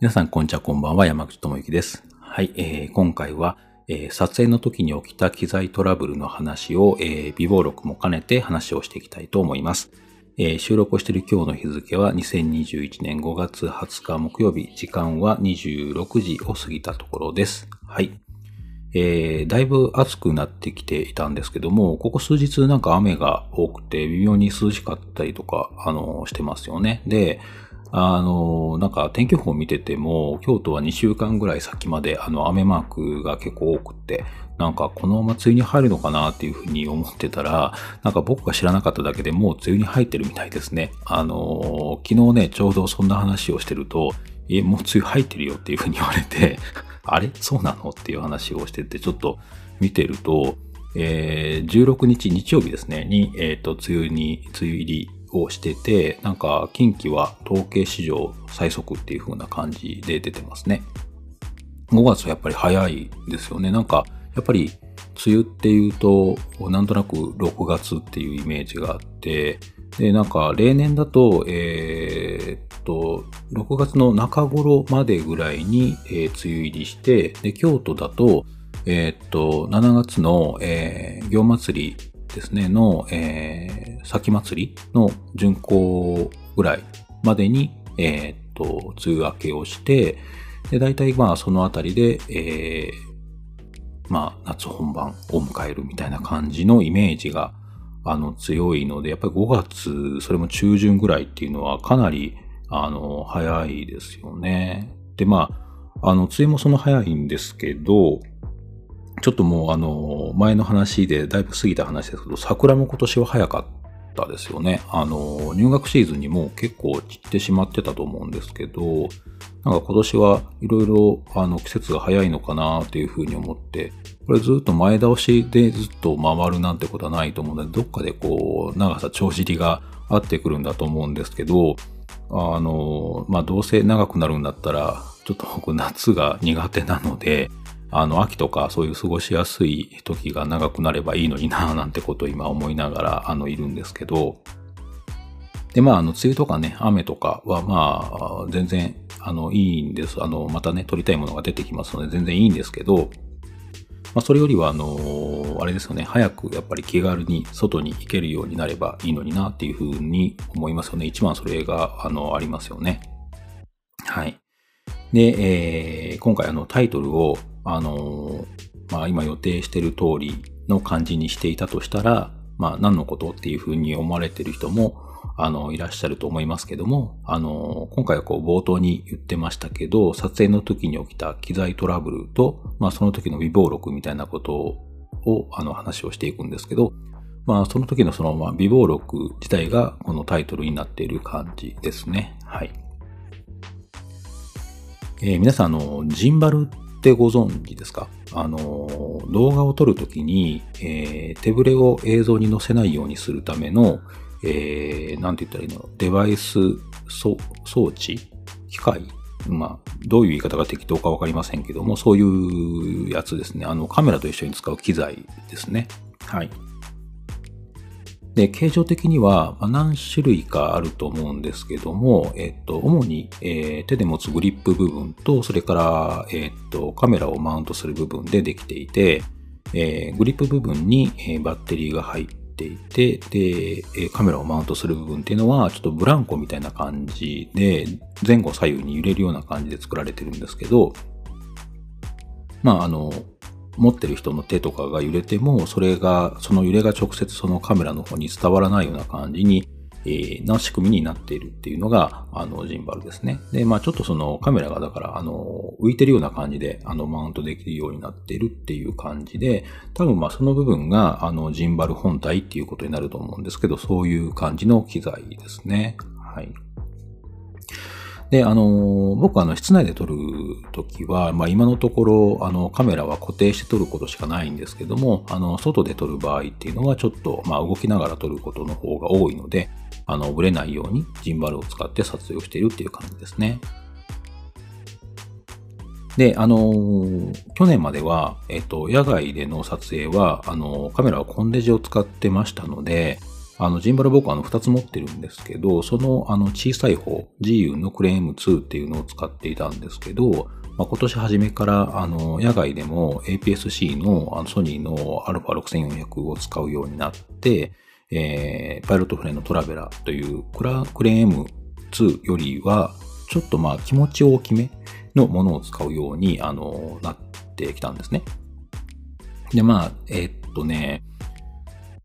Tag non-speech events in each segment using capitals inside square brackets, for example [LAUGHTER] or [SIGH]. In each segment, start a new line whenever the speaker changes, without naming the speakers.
皆さん、こんにちは、こんばんは。山口智之です。はい、えー今回は、えー撮影の時に起きた機材トラブルの話を、えー、微暴録も兼ねて話をしていきたいと思います。えー収録をしている今日の日付は2021年5月20日木曜日、時間は26時を過ぎたところです。はい。えーだいぶ暑くなってきていたんですけども、ここ数日なんか雨が多くて微妙に涼しかったりとか、あの、してますよね。で、あの、なんか天気予報を見てても、京都は2週間ぐらい先まであの雨マークが結構多くって、なんかこのまま梅雨に入るのかなっていうふうに思ってたら、なんか僕が知らなかっただけでもう梅雨に入ってるみたいですね。あの、昨日ね、ちょうどそんな話をしてると、え、もう梅雨入ってるよっていうふうに言われて、[LAUGHS] あれ？そうなの？っていう話をしてて、ちょっと見てると、えー16日日曜日ですね、に、えっ、と、梅雨に、梅雨入りをしてて、なんか、近畿は統計史上最速っていう風な感じで出てますね。5月はやっぱり早いですよね。なんか、やっぱり、梅雨っていうと、なんとなく6月っていうイメージがあって、で、なんか、例年だと、えーっと、6月の中頃までぐらいに、えー梅雨入りして、で、京都だと、えーっと、7月の、えー、行祭りですね、の、えー、先祭りの巡行ぐらいまでに、えーっと、梅雨明けをして、で、大体まあそのあたりで、えー、まあ夏本番を迎えるみたいな感じのイメージが、あの、強いので、やっぱり5月、それも中旬ぐらいっていうのはかなり、あの、早いですよね。で、まあ、あの、梅雨もその早いんですけど、ちょっともうあの、前の話でだいぶ過ぎた話ですけど、桜も今年は早かったですよね。あの、入学シーズンにもう結構散ってしまってたと思うんですけど、なんか今年はいろいろあの季節が早いのかなっていうふうに思って、これずっと前倒しでずっと回るなんてことはないと思うので、どっかでこう、長さ帳尻が合ってくるんだと思うんですけど、あの、まあ、どうせ長くなるんだったら、ちょっと僕夏が苦手なので、あの、秋とかそういう過ごしやすい時が長くなればいいのになぁ [LAUGHS] なんてことを今思いながら、あの、いるんですけど、で、まあ、あの、梅雨とかね、雨とかは、まあ、全然、あの、いいんです。あの、またね、撮りたいものが出てきますので、全然いいんですけど、まあ、それよりは、あの、あれですよね、早くやっぱり気軽に外に行けるようになればいいのになっていうふうに思いますよね。一番それが、あの、ありますよね。はい。で、えー今回あのタイトルを、あのまあ今予定してる通りの感じにしていたとしたら、まあ何のことっていうふうに思われてる人も、あの、いらっしゃると思いますけども、あの今回はこう冒頭に言ってましたけど、撮影の時に起きた機材トラブルと、まあその時の微暴録みたいなことを、あの話をしていくんですけど、まあその時のその、まあ微暴録自体がこのタイトルになっている感じですね。はい。えー皆さん、あの、ジンバルってご存知ですか？あの、動画を撮るときに、えー手ぶれを映像に載せないようにするための、えーなんて言ったらいいの？デバイス装置？機械？まあ、どういう言い方が適当かわかりませんけども、そういうやつですね。あの、カメラと一緒に使う機材ですね。はい。で、形状的には何種類かあると思うんですけども、えっと、主に、えー手で持つグリップ部分と、それから、えっと、カメラをマウントする部分でできていて、えーグリップ部分に、えーバッテリーが入っていて、で、えカメラをマウントする部分っていうのは、ちょっとブランコみたいな感じで、前後左右に揺れるような感じで作られてるんですけど、まあ、あの、持ってる人の手とかが揺れても、それが、その揺れが直接そのカメラの方に伝わらないような感じに、えーな仕組みになっているっていうのが、あの、ジンバルですね。で、まあちょっとそのカメラがだから、あの、浮いてるような感じで、あの、マウントできるようになっているっていう感じで、多分まあその部分が、あの、ジンバル本体っていうことになると思うんですけど、そういう感じの機材ですね。はい。で、あの、僕はあの、室内で撮るときは、まあ今のところ、あの、カメラは固定して撮ることしかないんですけども、あの、外で撮る場合っていうのはちょっと、まあ動きながら撮ることの方が多いので、あの、ぶれないようにジンバルを使って撮影をしているっていう感じですね。で、あの去年までは、えっと、野外での撮影は、あのカメラはコンデジを使ってましたので、あの、ジンバル僕はあの2つ持ってるんですけど、そのあの小さい方、GU のクレーム2っていうのを使っていたんですけど、まあ、今年初めからあの野外でも APS-C のあのソニーの α6400 を使うようになって、えー、パイロットフレンのトラベラーというクラクレーム2よりは、ちょっとまあ気持ち大きめのものを使うようにあのなってきたんですね。で、まあ、えー、っとね、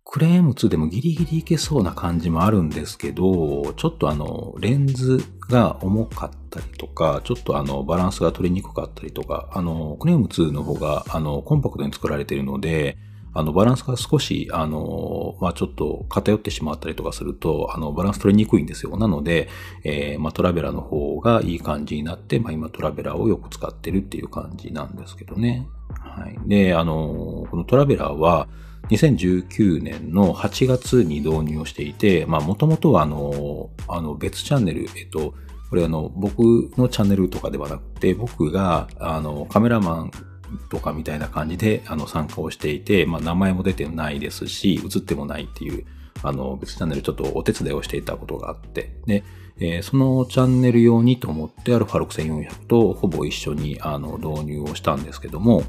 クレーム2でもギリギリいけそうな感じもあるんですけど、ちょっとあの、レンズが重かったりとか、ちょっとあの、バランスが取りにくかったりとか、あの、クレーム2の方が、あの、コンパクトに作られているので、あの、バランスが少し、あの、まあ、ちょっと偏ってしまったりとかすると、あの、バランス取りにくいんですよ。なので、えー、まあ、トラベラの方がいい感じになって、まあ、今トラベラをよく使ってるっていう感じなんですけどね。はい。で、あの、このトラベラは、2019年の8月に導入をしていて、まあ、もともとはあの、あの別チャンネル、えっと、これあの、僕のチャンネルとかではなくて、僕が、あの、カメラマンとかみたいな感じで、あの、参加をしていて、まあ、名前も出てないですし、映ってもないっていう、あの、別チャンネルちょっとお手伝いをしていたことがあって、で、えー、そのチャンネル用にと思って α6400 とほぼ一緒にあの導入をしたんですけども、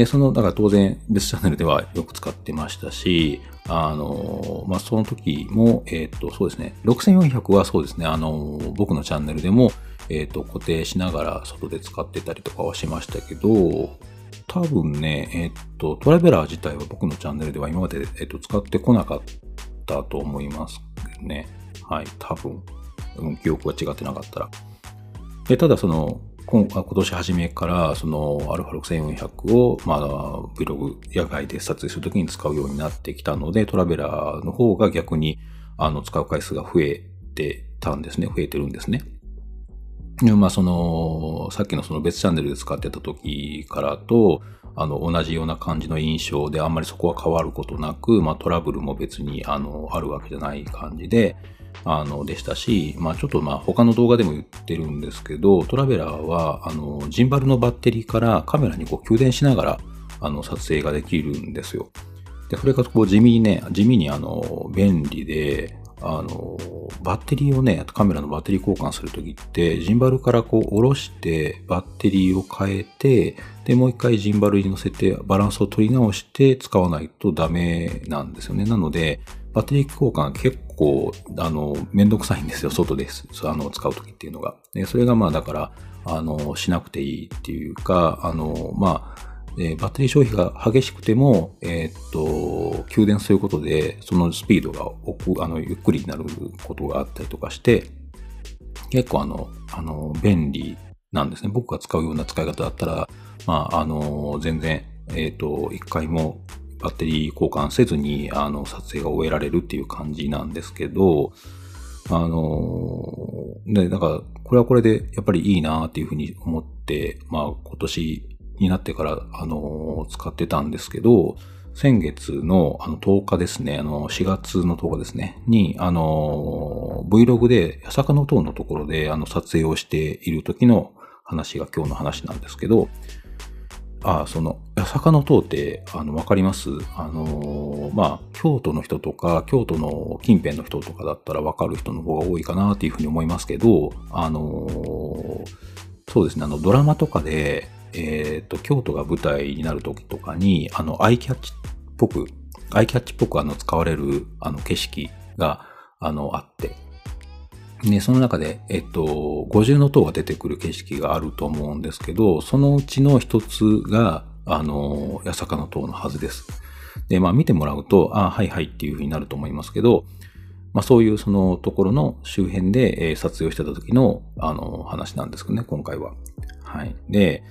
で、その、だから当然別チャンネルではよく使ってましたし、あの、まあ、その時も、えっ、ー、と、そうですね、6400はそうですね、あの、僕のチャンネルでも、えっ、ー、と、固定しながら外で使ってたりとかはしましたけど、多分ね、えっ、ー、と、トラベラー自体は僕のチャンネルでは今まで、えっ、と、使ってこなかったと思いますね。はい、多分。記憶が違ってなかったら。で、ただその、今年初めからその α6400 を、まあ、Vlog 野外で撮影するときに使うようになってきたので、トラベラーの方が逆にあの使う回数が増えてたんですね。増えてるんですね。でまあその、さっきのその別チャンネルで使ってた時からと、あの、同じような感じの印象で、あんまりそこは変わることなく、まあトラブルも別に、あの、あるわけじゃない感じで、あの、でしたし、まあちょっとまあ他の動画でも言ってるんですけど、トラベラーは、あの、ジンバルのバッテリーからカメラにこう給電しながら、あの、撮影ができるんですよ。で、それがこう地味にね、地味にあの、便利で、あの、バッテリーをね、カメラのバッテリー交換するときって、ジンバルからこう下ろして、バッテリーを変えて、で、もう一回ジンバルに乗せて、バランスを取り直して使わないとダメなんですよね。なので、バッテリー交換結構、あの、めんどくさいんですよ、外です。あの、使うときっていうのが。で、それがまあ、だから、あの、しなくていいっていうか、あの、まあ、えバッテリー消費が激しくても、えー、っと、給電することで、そのスピードがあのゆっくりになることがあったりとかして、結構あの、あの、便利なんですね。僕が使うような使い方だったら、まあ、あの、全然、えっ、と、一回もバッテリー交換せずに、あの、撮影が終えられるっていう感じなんですけど、あの、で、なんか、これはこれでやっぱりいいなっていうふうに思って、まあ、今年になってから、あの、使ってたんですけど、先月のあの10日ですね、あの4月の10日ですね、に、あの、Vlog で、八坂の塔のところであの撮影をしている時の話が今日の話なんですけど、あ、その、八坂の塔って、あの、わかります？あの、まあ、京都の人とか、京都の近辺の人とかだったらわかる人の方が多いかなっていうふうに思いますけど、あの、そうですね、あの、ドラマとかで、えっ、ー、と、京都が舞台になる時とかに、あの、アイキャッチっぽく、アイキャッチっぽくあの、使われる、あの、景色が、あの、あって、ね、その中で、えっと、五重塔が出てくる景色があると思うんですけど、そのうちの一つが、あの、八坂の塔のはずです。で、まあ見てもらうと、あはいはいっていうふうになると思いますけど、まあそういうそのところの周辺で、えー、撮影してた時の、あの、話なんですけどね、今回は。はい。で、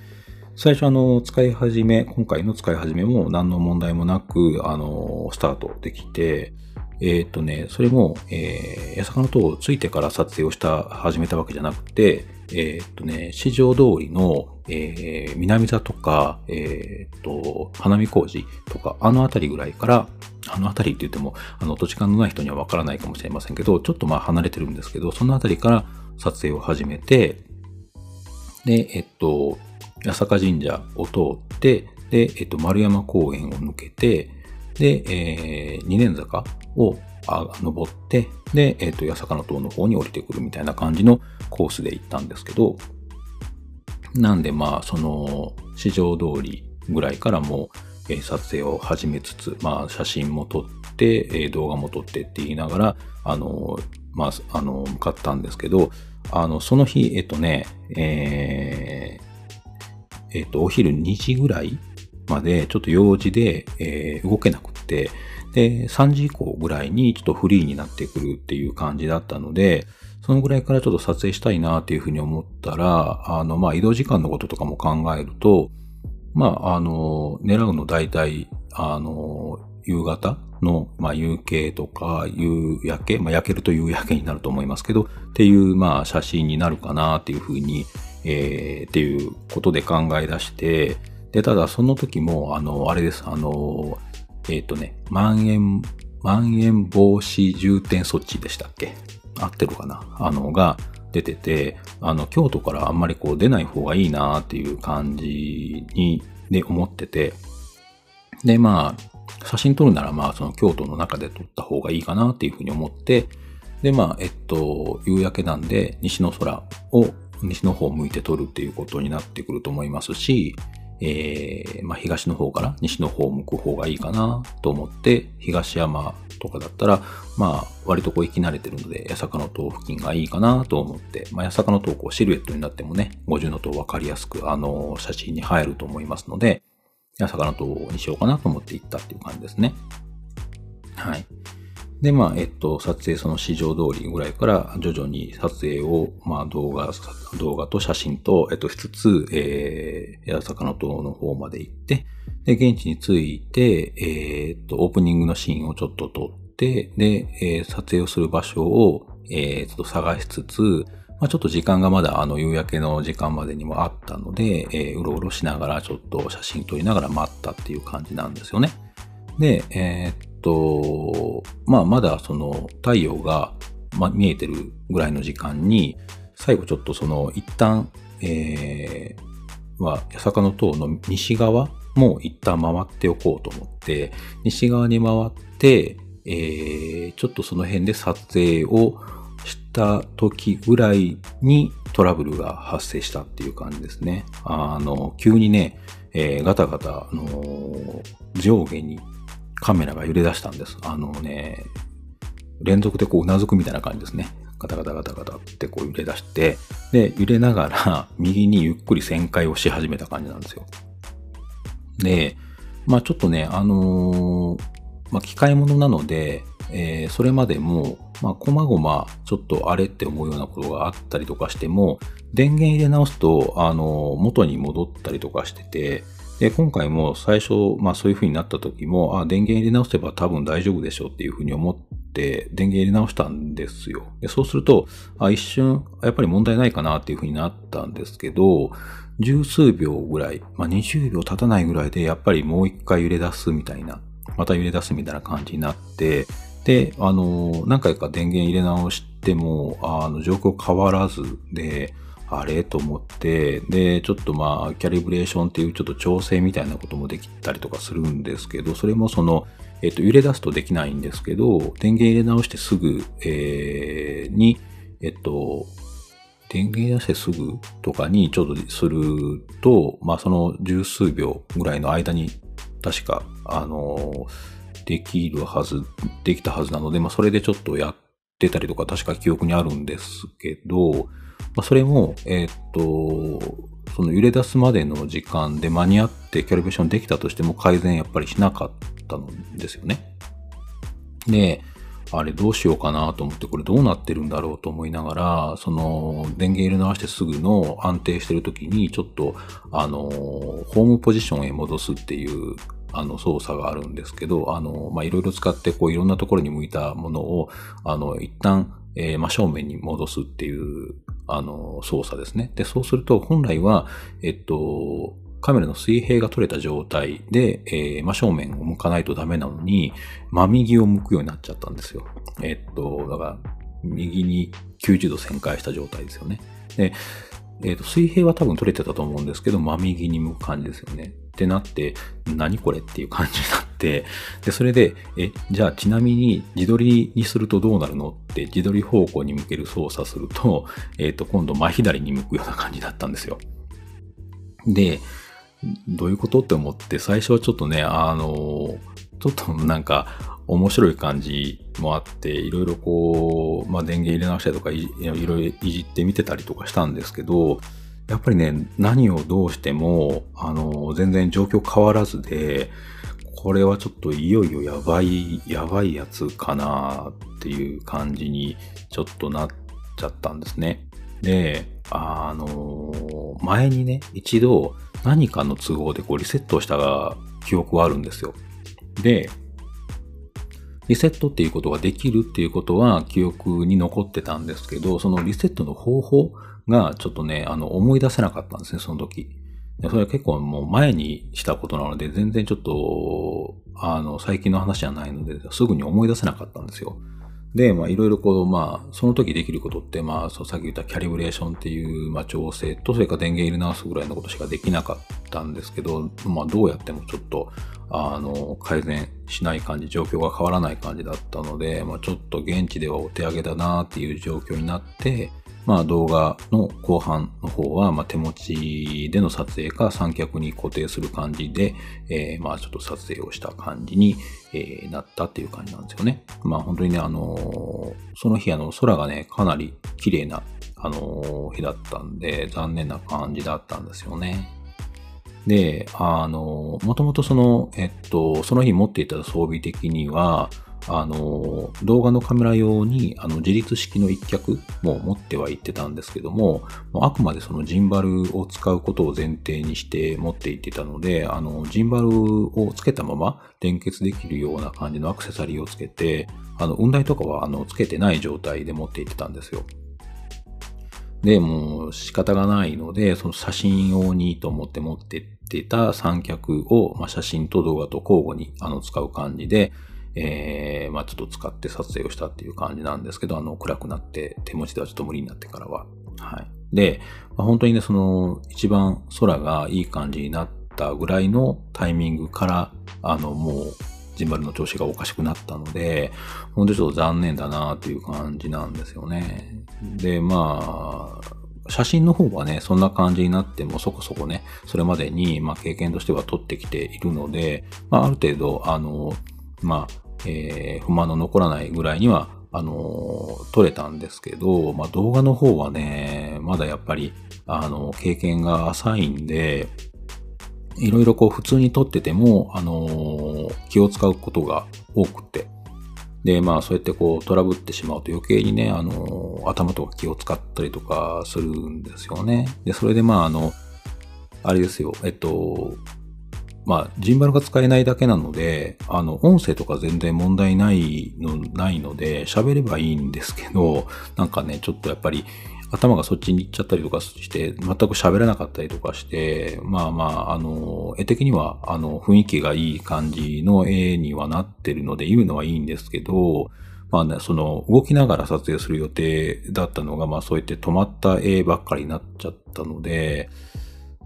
最初あの、使い始め、今回の使い始めも何の問題もなく、あの、スタートできて、えっ、とね、それも、えー、八坂の塔をついてから撮影をした、始めたわけじゃなくて、えっ、とね、市場通りの、えー、南座とか、えっ、と、花見工事とか、あの辺りぐらいから、あの辺りって言っても、あの、土地勘のない人にはわからないかもしれませんけど、ちょっとまあ離れてるんですけど、その辺りから撮影を始めて、で、えっと、八坂神社を通って、で、えっと、丸山公園を抜けて、で、えー、二年坂をあ登って、で、えっ、ー、と、八坂の塔の方に降りてくるみたいな感じのコースで行ったんですけど、なんでまあ、その、市場通りぐらいからもう、えー、撮影を始めつつ、まあ、写真も撮って、えー、動画も撮ってって言いながら、あの、まあ、あの、向かったんですけど、あの、その日、えっとね、えー、えっと、お昼2時ぐらいまで、ちょっと用事で、えー、動けなくって、で、3時以降ぐらいにちょっとフリーになってくるっていう感じだったので、そのぐらいからちょっと撮影したいなっていうふうに思ったら、あの、まあ、移動時間のこととかも考えると、まあ、あの、狙うの大体、あの、夕方の、まあ、夕景とか、夕焼け、まあ、焼けると夕焼けになると思いますけど、っていう、まあ、写真になるかなっていうふうに、えー、っていうことで考え出して、で、ただその時も、あの、あれです、あの、えっ、ー、とね、まん延、まん延防止重点措置でしたっけ？合ってるかな？あの、が出てて、あの、京都からあんまりこう出ない方がいいなっていう感じに、で思ってて、で、まあ、写真撮るならまあ、その京都の中で撮った方がいいかなっていうふうに思って、で、まあ、えっと、夕焼けなんで、西の空を、西の方を向いて撮るっていうことになってくると思いますし、えー、まあ、東の方から西の方を向く方がいいかなと思って、東山とかだったら、まあ、割とこう行き慣れてるので、八坂の塔付近がいいかなと思って、まあ、八坂の塔こうシルエットになってもね、50の塔分かりやすく、あの、写真に入ると思いますので、八坂の塔にしようかなと思って行ったっていう感じですね。はい。で、まあ、えっと、撮影その市場通りぐらいから徐々に撮影を、まあ、動画、動画と写真と、えっと、しつつ、えー、八坂の塔の方まで行って、で、現地に着いて、えー、っと、オープニングのシーンをちょっと撮って、で、えー、撮影をする場所を、えー、ちょっと探しつつ、まあ、ちょっと時間がまだあの夕焼けの時間までにもあったので、えー、うろうろしながらちょっと写真撮りながら待ったっていう感じなんですよね。で、えー、と、まあ、まだその太陽が、ま、見えてるぐらいの時間に、最後ちょっとその一旦、えー、まあ、八坂の塔の西側も一旦回っておこうと思って、西側に回って、えー、ちょっとその辺で撮影をした時ぐらいにトラブルが発生したっていう感じですね。あの、急にね、えー、ガタガタ、あのー、上下にカメラが揺れ出したんです。あのね、連続でこううなずくみたいな感じですね。ガタガタガタガタってこう揺れ出して、で、揺れながら [LAUGHS] 右にゆっくり旋回をし始めた感じなんですよ。で、まあちょっとね、あのー、まあ機械物なので、えー、それまでも、まあ、こまごま、ちょっとあれって思うようなことがあったりとかしても、電源入れ直すと、あの、元に戻ったりとかしてて、で、今回も最初、まあそういう風になった時も、あ、電源入れ直せば多分大丈夫でしょうっていう風に思って、電源入れ直したんですよ。でそうすると、あ、一瞬、やっぱり問題ないかなっていう風になったんですけど、十数秒ぐらい、まあ20秒経たないぐらいで、やっぱりもう一回揺れ出すみたいな、また揺れ出すみたいな感じになって、で、あの、何回か電源入れ直しても、あの、状況変わらずで、あれ？と思って、で、ちょっとまあ、キャリブレーションっていうちょっと調整みたいなこともできたりとかするんですけど、それもその、えっ、と、揺れ出すとできないんですけど、電源入れ直してすぐ、えー、に、えっと、電源出してすぐとかにちょっとすると、まあその十数秒ぐらいの間に、確か、あの、できるはず、できたはずなので、まあそれでちょっとやってたりとか確か記憶にあるんですけど、まあ、それも、えー、っと、その揺れ出すまでの時間で間に合ってキャリブレーションできたとしても改善やっぱりしなかったんですよね。で、あれどうしようかなと思ってこれどうなってるんだろうと思いながら、その電源入れ直してすぐの安定してる時にちょっとあの、ホームポジションへ戻すっていうあの操作があるんですけど、あの、ま、いろいろ使ってこういろんなところに向いたものを、あの、一旦えー、真正面に戻すっていう、あの、操作ですね。で、そうすると、本来は、えっと、カメラの水平が取れた状態で、えー、真正面を向かないとダメなのに、真右を向くようになっちゃったんですよ。えっと、だから、右に90度旋回した状態ですよね。で、えっ、と、水平は多分取れてたと思うんですけど、真右に向く感じですよね。ってなって、何これっていう感じになって、で、それで、え、じゃあちなみに自撮りにするとどうなるのって自撮り方向に向ける操作すると、えっ、ー、と、今度真左に向くような感じだったんですよ。で、どういうことって思って、最初はちょっとね、あの、ちょっとなんか、面白い感じもあって、いろいろこう、まあ、電源入れ直したりとかい、いろいろいじってみてたりとかしたんですけど、やっぱりね、何をどうしても、あの、全然状況変わらずで、これはちょっといよいよやばい、やばいやつかなっていう感じにちょっとなっちゃったんですね。で、あの、前にね、一度何かの都合でこうリセットした記憶はあるんですよ。で、リセットっていうことができるっていうことは記憶に残ってたんですけど、そのリセットの方法がちょっとね、あの、思い出せなかったんですね、その時。それは結構もう前にしたことなので、全然ちょっと、あの、最近の話じゃないので、すぐに思い出せなかったんですよ。で、まあいろいろこう、まあその時できることって、まあそうさっき言ったキャリブレーションっていう、まあ調整と、それから電源入れ直すぐらいのことしかできなかったんですけど、まあどうやってもちょっと、あの、改善しない感じ、状況が変わらない感じだったので、まあちょっと現地ではお手上げだなっていう状況になって、まあ動画の後半の方は、まあ手持ちでの撮影か三脚に固定する感じで、えー、まあちょっと撮影をした感じに、えー、なったっていう感じなんですよね。まあ本当にね、あのー、その日あの空がね、かなり綺麗な、あの日だったんで、残念な感じだったんですよね。で、あの、もともとその、えっと、その日持っていた装備的には、あの、動画のカメラ用に、あの、自立式の一脚も持ってはいってたんですけども、あくまでそのジンバルを使うことを前提にして持っていってたので、あの、ジンバルをつけたまま連結できるような感じのアクセサリーをつけて、あの、雲台とかは、あの、つけてない状態で持っていってたんですよ。で、もう仕方がないので、その写真用にと思って持ってってた三脚を、まあ、写真と動画と交互にあの使う感じで、えー、まあちょっと使って撮影をしたっていう感じなんですけど、あの、暗くなって手持ちではちょっと無理になってからは。はい。で、まあ、本当にね、その、一番空がいい感じになったぐらいのタイミングから、あの、もう、ジンバルの調子がおかしくなったので、本当にちょっと残念だなっていう感じなんですよね。で、まあ、写真の方はね、そんな感じになってもそこそこね、それまでに、まあ、経験としては取ってきているので、まあ、ある程度、あの、まあ、えー、不満の残らないぐらいには、あのー、撮れたんですけど、まあ、動画の方はね、まだやっぱり、あの、経験が浅いんで、いろいろこう普通に撮ってても、あの、気を使うことが多くて。で、まあそうやってこうトラブってしまうと余計にね、あの、頭とか気を使ったりとかするんですよね。で、それでまああの、あれですよ、えっと、まあ、ジンバルが使えないだけなので、あの、音声とか全然問題ないの、ないので、喋ればいいんですけど、なんかね、ちょっとやっぱり、頭がそっちに行っちゃったりとかして、全く喋らなかったりとかして、まあまあ、あの、絵的には、あの、雰囲気がいい感じの絵にはなってるので、言うのはいいんですけど、まあね、その、動きながら撮影する予定だったのが、まあそうやって止まった絵ばっかりになっちゃったので、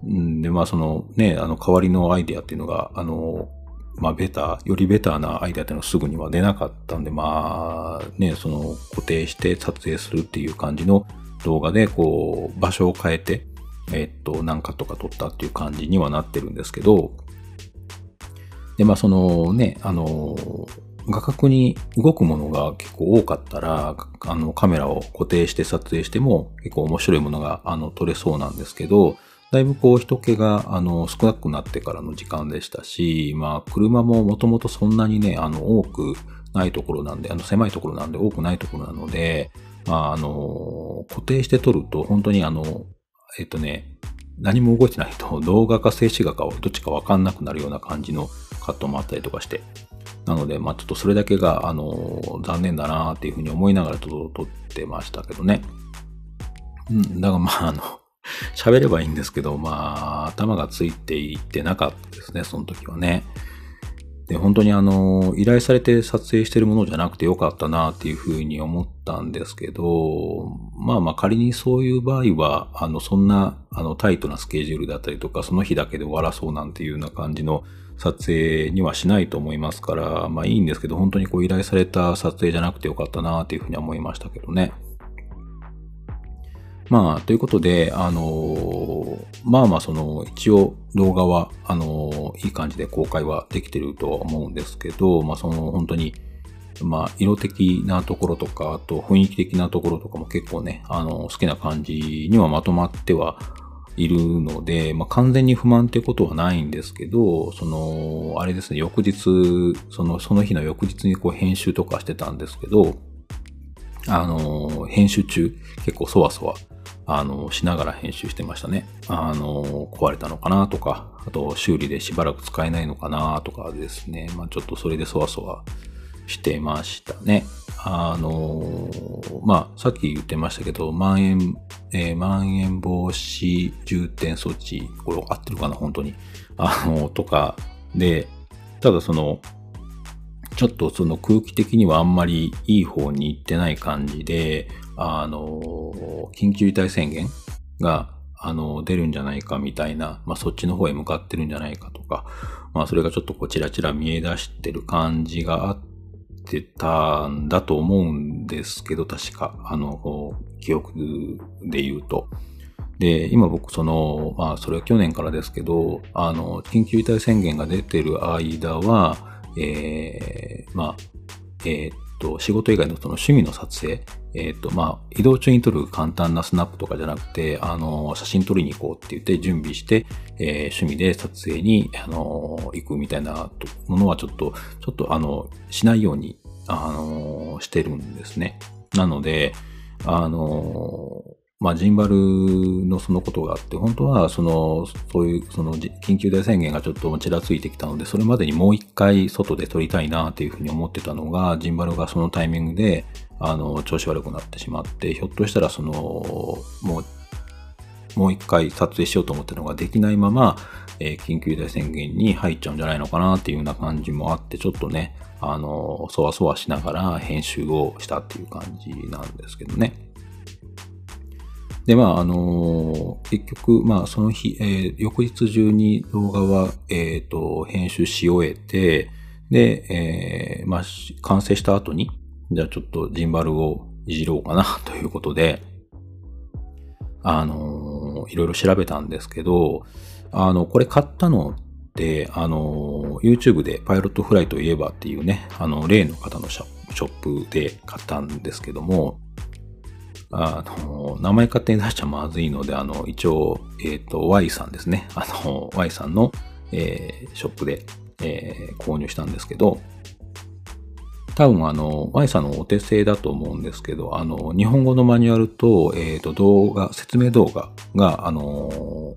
うん。で、まあそのね、あの代わりのアイデアっていうのが、あの、まあベターよりベターなアイデアっていうのはすぐには出なかったんで、まあね、その固定して撮影するっていう感じの動画で、こう、場所を変えて、えっと、何かとか撮ったっていう感じにはなってるんですけど、で、まあそのね、あの、画角に動くものが結構多かったら、あのカメラを固定して撮影しても結構面白いものがあの撮れそうなんですけど、だいぶこう人気があの少なくなってからの時間でしたし、まあ車ももともとそんなにね、あの多くないところなんで、あの狭いところなんで多くないところなので、まああの、固定して撮ると本当にあの、えっとね、何も動いてないと [LAUGHS] 動画か静止画かどっちかわかんなくなるような感じのカットもあったりとかして。なので、まあちょっとそれだけが、あの、残念だなっていうふうに思いながら撮ってましたけどね。うん、だからまああの、[LAUGHS] 喋ればいいんですけど、まあ、頭がついていってなかったですね、その時はね。で、本当にあの、依頼されて撮影してるものじゃなくてよかったなっていうふうに思ったんですけど、まあまあ仮にそういう場合は、あの、そんな、あの、タイトなスケジュールだったりとか、その日だけで終わらそうなんていうような感じの撮影にはしないと思いますから、まあいいんですけど、本当にこう依頼された撮影じゃなくてよかったなっていうふうに思いましたけどね。まあ、ということで、あの、まあまあ、その、一応動画は、あの、いい感じで公開はできてるとは思うんですけど、まあ、その、本当に、まあ、色的なところとか、あと雰囲気的なところとかも結構ね、あの、好きな感じにはまとまってはいるので、まあ、完全に不満ってことはないんですけど、その、あれですね、翌日、その、その日の翌日にこう編集とかしてたんですけど、あの、編集中、結構そわそわあの、しながら編集してましたね。あの、壊れたのかなとか、あと修理でしばらく使えないのかなとかですね。まあちょっとそれでそわそわしてましたね。あの、まあさっき言ってましたけど、まん延、えー、まん延防止重点措置、これ合ってるかな本当に。あの、とかで、ただその、ちょっとその空気的にはあんまりいい方に行ってない感じで、あの、緊急事態宣言が、あの、出るんじゃないかみたいな、まあ、そっちの方へ向かってるんじゃないかとか、まあ、それがちょっとこう、ちらちら見え出してる感じがあってたんだと思うんですけど、確か、あの、記憶で言うと。で、今僕その、まあ、それは去年からですけど、あの、緊急事態宣言が出てる間は、えー、まあ、えー、っと、仕事以外のその趣味の撮影、えっ、と、まあ、移動中に撮る簡単なスナップとかじゃなくて、あの、写真撮りに行こうって言って準備して、えー、趣味で撮影に、あの、行くみたいなものはちょっと、ちょっと、あの、しないように、あの、してるんですね。なので、あの、まあ、ジンバルのそのことがあって、本当は、その、そういう、その、緊急大宣言がちょっとちらついてきたので、それまでにもう一回外で撮りたいなっていうふうに思ってたのが、ジンバルがそのタイミングで、あの、調子悪くなってしまって、ひょっとしたらその、もう、もう一回撮影しようと思ったのができないまま、えー、緊急事態宣言に入っちゃうんじゃないのかなっていうような感じもあって、ちょっとね、あの、そわそわしながら編集をしたっていう感じなんですけどね。で、まあ、あのー、結局、まあ、その日、えー、翌日中に動画は、えっ、ー、と、編集し終えて、で、えー、まあ、完成した後に、じゃあちょっとジンバルをいじろうかな [LAUGHS] ということで、あのー、いろいろ調べたんですけど、あの、これ買ったのって、あの、YouTube でパイロットフライといえばっていうね、あの、例の方のショップで買ったんですけども、あの、名前勝手に出しちゃまずいので、あの、一応、えっ、ー、と、Y さんですね。あの、Y さんの、えー、ショップで、えー、購入したんですけど、多分あの、Y さんのお手製だと思うんですけど、あの、日本語のマニュアルと、えっ、ー、と、動画、説明動画が、あの、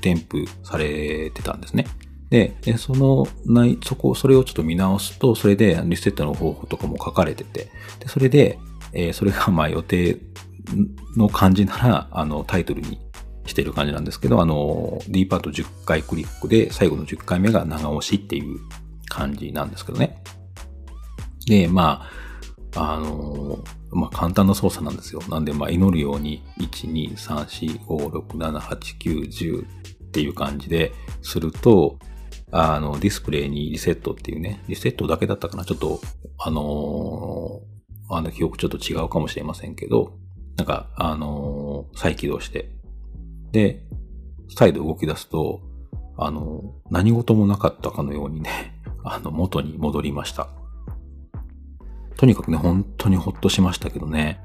添付されてたんですね。で、そのない、そこ、それをちょっと見直すと、それでリセットの方法とかも書かれてて、で、それで、えー、それがまあ予定の感じなら、あの、タイトルにしてる感じなんですけど、あの、D パート10回クリックで、最後の10回目が長押しっていう感じなんですけどね。で、まあ、あの、まあ、簡単な操作なんですよ。なんで、まあ、祈るように、1、2、3、4、5、6、7、8、9、10っていう感じですると、あの、ディスプレイにリセットっていうね、リセットだけだったかなちょっと、あのあの、記憶ちょっと違うかもしれませんけど、なんか、あのー、再起動して、で、再度動き出すと、あのー、何事もなかったかのようにね、[LAUGHS] あの、元に戻りました。とにかくね、本当にほっとしましたけどね。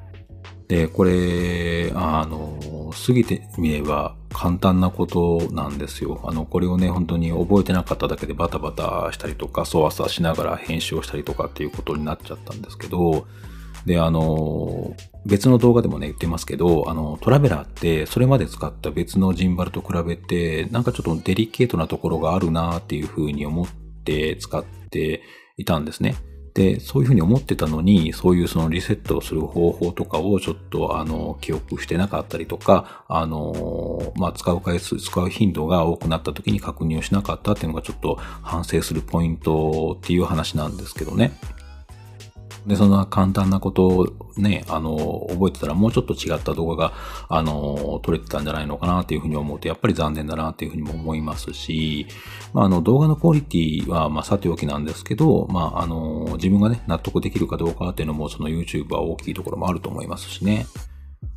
で、これ、あの、過ぎてみれば簡単なことなんですよ。あの、これをね、本当に覚えてなかっただけでバタバタしたりとか、そわそわしながら編集をしたりとかっていうことになっちゃったんですけど、で、あの、別の動画でもね、言ってますけど、あの、トラベラーって、それまで使った別のジンバルと比べて、なんかちょっとデリケートなところがあるなっていうふうに思って使っていたんですね。で、そういうふうに思ってたのに、そういうそのリセットをする方法とかをちょっとあの、記憶してなかったりとか、あの、まあ、使う回数、使う頻度が多くなった時に確認をしなかったっていうのがちょっと反省するポイントっていう話なんですけどね。で、そんな簡単なことをね、あの、覚えてたらもうちょっと違った動画が、あの、撮れてたんじゃないのかなっていうふうに思うと、やっぱり残念だなっていうふうにも思いますし、まあ、あの、動画のクオリティは、まあ、さておきなんですけど、まあ、あの、自分がね、納得できるかどうかっていうのも、その YouTube は大きいところもあると思いますしね。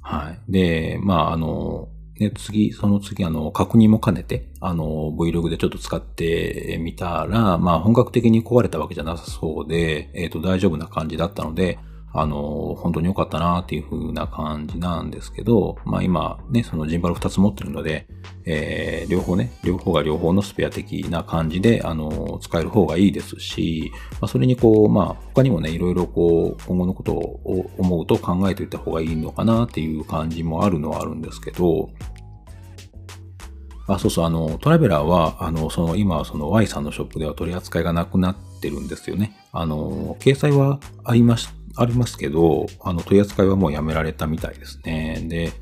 はい。で、まあ、あの、で、次、その次、あの、確認も兼ねて、あの、Vlog でちょっと使ってみたら、まあ、本格的に壊れたわけじゃなさそうで、えっ、ー、と、大丈夫な感じだったので、あの、本当に良かったなっていう風な感じなんですけど、まあ今ね、そのジンバル2つ持ってるので、えー、両方ね、両方が両方のスペア的な感じで、あの、使える方がいいですし、まあそれにこう、まあ他にもね、いろいろこう、今後のことを思うと考えておいた方がいいのかなっていう感じもあるのはあるんですけど、あ、そうそう、あの、トラベラーは、あの、その、今、その Y さんのショップでは取り扱いがなくなってるんですよね。あの、掲載はありましありますけど、あの、取り扱いはもうやめられたみたいですね。で、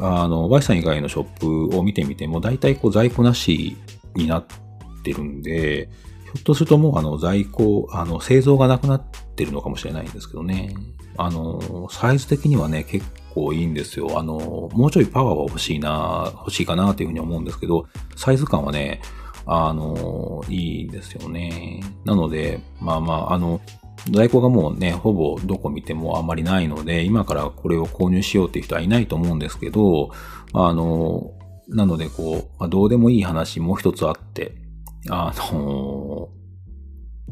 あの、Y さん以外のショップを見てみても、大体こう在庫なしになってるんで、ひょっとするともうあの在庫、あの、製造がなくなってるのかもしれないんですけどね。あの、サイズ的にはね、結構いいんですよ。あの、もうちょいパワーは欲しいな、欲しいかなっていうふうに思うんですけど、サイズ感はね、あの、いいんですよね。なので、まあまあ、あの、在庫がもうね、ほぼどこ見てもあまりないので、今からこれを購入しようっていう人はいないと思うんですけど、あの、なのでこう、まあ、どうでもいい話もう一つあって、あの、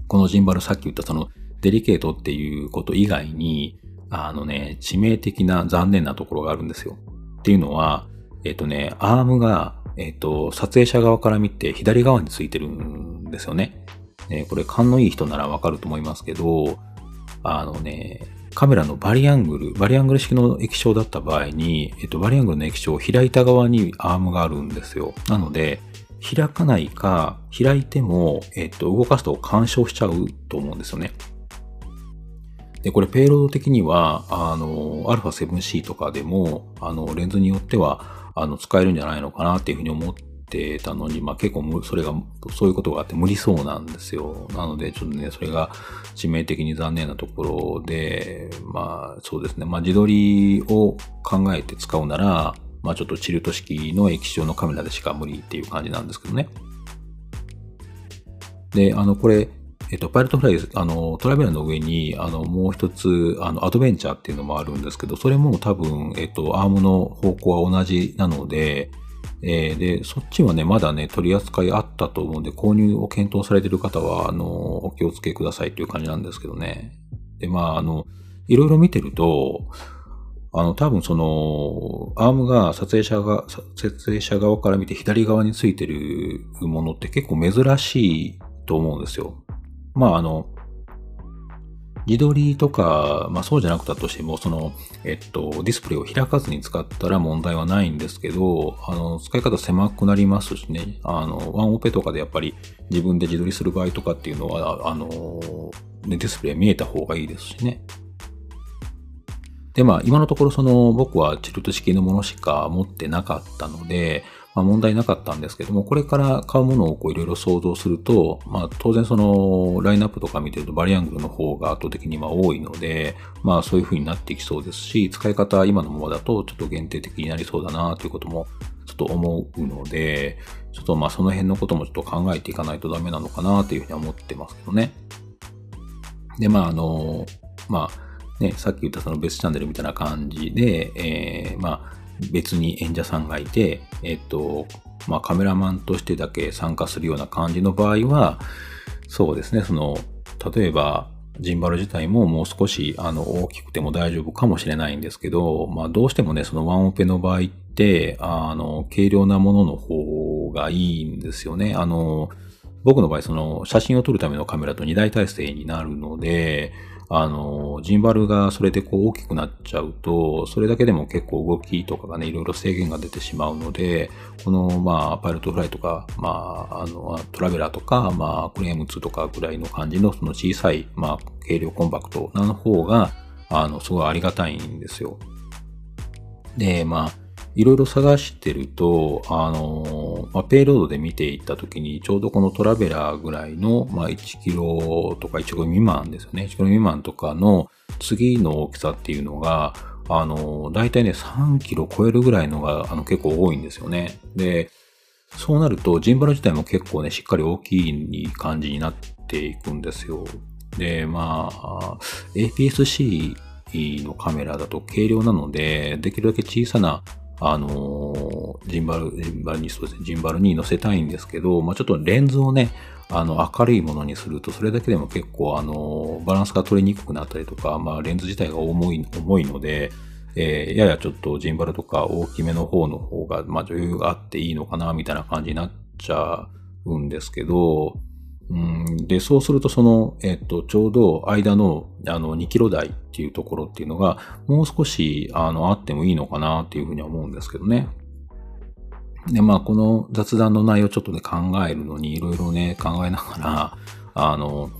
このジンバルさっき言ったそのデリケートっていうこと以外に、あのね、致命的な残念なところがあるんですよ。っていうのは、えっ、とね、アームが、えっ、と、撮影者側から見て左側についてるんですよね。ね、これ勘のいい人ならわかると思いますけど、あのね、カメラのバリアングル、バリアングル式の液晶だった場合に、えっと、バリアングルの液晶を開いた側にアームがあるんですよ。なので、開かないか、開いても、えっと、動かすと干渉しちゃうと思うんですよね。で、これ、ペイロード的には、あの、α7C とかでも、あの、レンズによっては、あの、使えるんじゃないのかなっていうふうに思ってたのに、まあ結構それが、そういうことがあって無理そうなんですよ。なので、ちょっとね、それが致命的に残念なところで、まあそうですね、まあ自撮りを考えて使うなら、まあちょっとチルト式の液晶のカメラでしか無理っていう感じなんですけどね。で、あの、これ、えっと、パイロットフライ、あの、トラベラーの上に、あの、もう一つ、あの、アドベンチャーっていうのもあるんですけど、それも多分、えっと、アームの方向は同じなので、えー、で、そっちはね、まだね、取り扱いあったと思うんで、購入を検討されている方は、あの、お気をつけくださいっていう感じなんですけどね。で、まあ、あの、いろいろ見てると、あの、多分その、アームが撮影者が、撮影者側から見て左側についてるものって結構珍しいと思うんですよ。まあ、あの、自撮りとか、まあそうじゃなくたとしても、その、えっと、ディスプレイを開かずに使ったら問題はないんですけど、あの、使い方狭くなりますしね、あの、ワンオペとかでやっぱり自分で自撮りする場合とかっていうのは、あの、ディスプレイ見えた方がいいですしね。で、まあ、今のところその、僕はチルト式のものしか持ってなかったので、まあ、問題なかったんですけども、これから買うものをこういろいろ想像すると、まあ当然そのラインナップとか見てるとバリアングルの方が圧倒的には多いので、まあそういう風になってきそうですし、使い方は今のままだとちょっと限定的になりそうだなということもちょっと思うので、ちょっとまあその辺のこともちょっと考えていかないとダメなのかなというふうに思ってますけどね。で、まああの、まあね、さっき言ったその別チャンネルみたいな感じで、えー、まあ別に演者さんがいて、えっと、まあ、カメラマンとしてだけ参加するような感じの場合は、そうですね、その、例えば、ジンバル自体ももう少し、あの、大きくても大丈夫かもしれないんですけど、まあ、どうしてもね、そのワンオペの場合って、あの、軽量なものの方がいいんですよね。あの、僕の場合、その、写真を撮るためのカメラと二台体制になるので、あの、ジンバルがそれでこう大きくなっちゃうと、それだけでも結構動きとかがね、いろいろ制限が出てしまうので、この、まあ、パイロットフライとか、まあ、あの、トラベラーとか、まあ、クレーム2とかぐらいの感じの、その小さい、まあ、軽量コンパクトなの方が、あの、すごいありがたいんですよ。で、まあ、いろいろ探してると、あの、まあ、ペイロードで見ていったときに、ちょうどこのトラベラーぐらいの、まあ、1キロとか1キロ未満ですよね。1キロ未満とかの次の大きさっていうのが、あの、だいたいね、3キロ超えるぐらいのが、あの、結構多いんですよね。で、そうなると、ジンバル自体も結構ね、しっかり大きい感じになっていくんですよ。で、まあ、APS-C のカメラだと軽量なので、できるだけ小さなあのー、ジンバル、ジンバルに、そうですね、ジンバルに乗せたいんですけど、まあ、ちょっとレンズをね、あの、明るいものにすると、それだけでも結構、あの、バランスが取りにくくなったりとか、まあ、レンズ自体が重い、重いので、えー、ややちょっとジンバルとか大きめの方の方が、まあ、余裕があっていいのかな、みたいな感じになっちゃうんですけど、うん、で、そうするとその、えっと、ちょうど間の、あの、2キロ台っていうところっていうのが、もう少し、あの、あってもいいのかなっていうふうには思うんですけどね。で、まあ、この雑談の内容ちょっとね、考えるのに、いろいろね、考えながら、あの、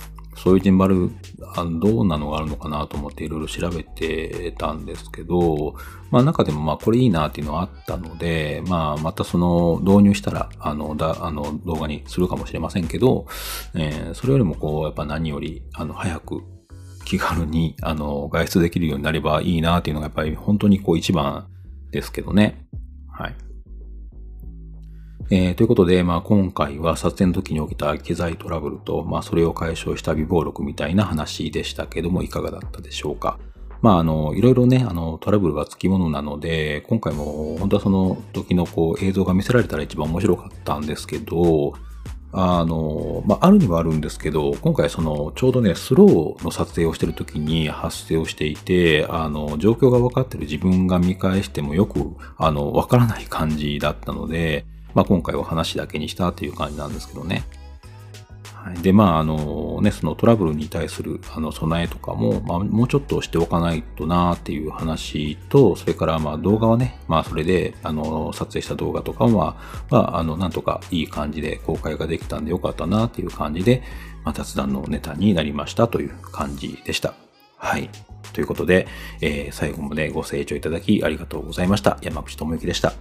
そういうジンバル、あどうなのがあるのかなと思っていろいろ調べてたんですけど、まあ中でもまあこれいいなっていうのはあったので、まあまたその導入したら、あの、だ、あの動画にするかもしれませんけど、えー、それよりもこう、やっぱ何より、あの、早く気軽に、あの、外出できるようになればいいなっていうのがやっぱり本当にこう一番ですけどね。はい。えー、ということで、まあ、今回は撮影の時に起きた機材トラブルと、まあ、それを解消した微暴録みたいな話でしたけども、いかがだったでしょうか。まあ、あの、いろいろね、あの、トラブルがつきものなので、今回も本当はその時のこう映像が見せられたら一番面白かったんですけど、あの、まあ、あるにはあるんですけど、今回その、ちょうどね、スローの撮影をしてる時に発生をしていて、あの、状況が分かってる自分が見返してもよく、あの、分からない感じだったので、まあ、今回は話だけにしたという感じなんですけどね。はい、で、まあ、あのね、そのトラブルに対するあの備えとかも、まあ、もうちょっとしておかないとなっていう話と、それからまあ動画はね、まあそれで、あの、撮影した動画とかは、まあ、あの、なんとかいい感じで公開ができたんでよかったなっていう感じで、まあ、雑談のネタになりましたという感じでした。はい。ということで、えー、最後までご清聴いただきありがとうございました。山口智之でした。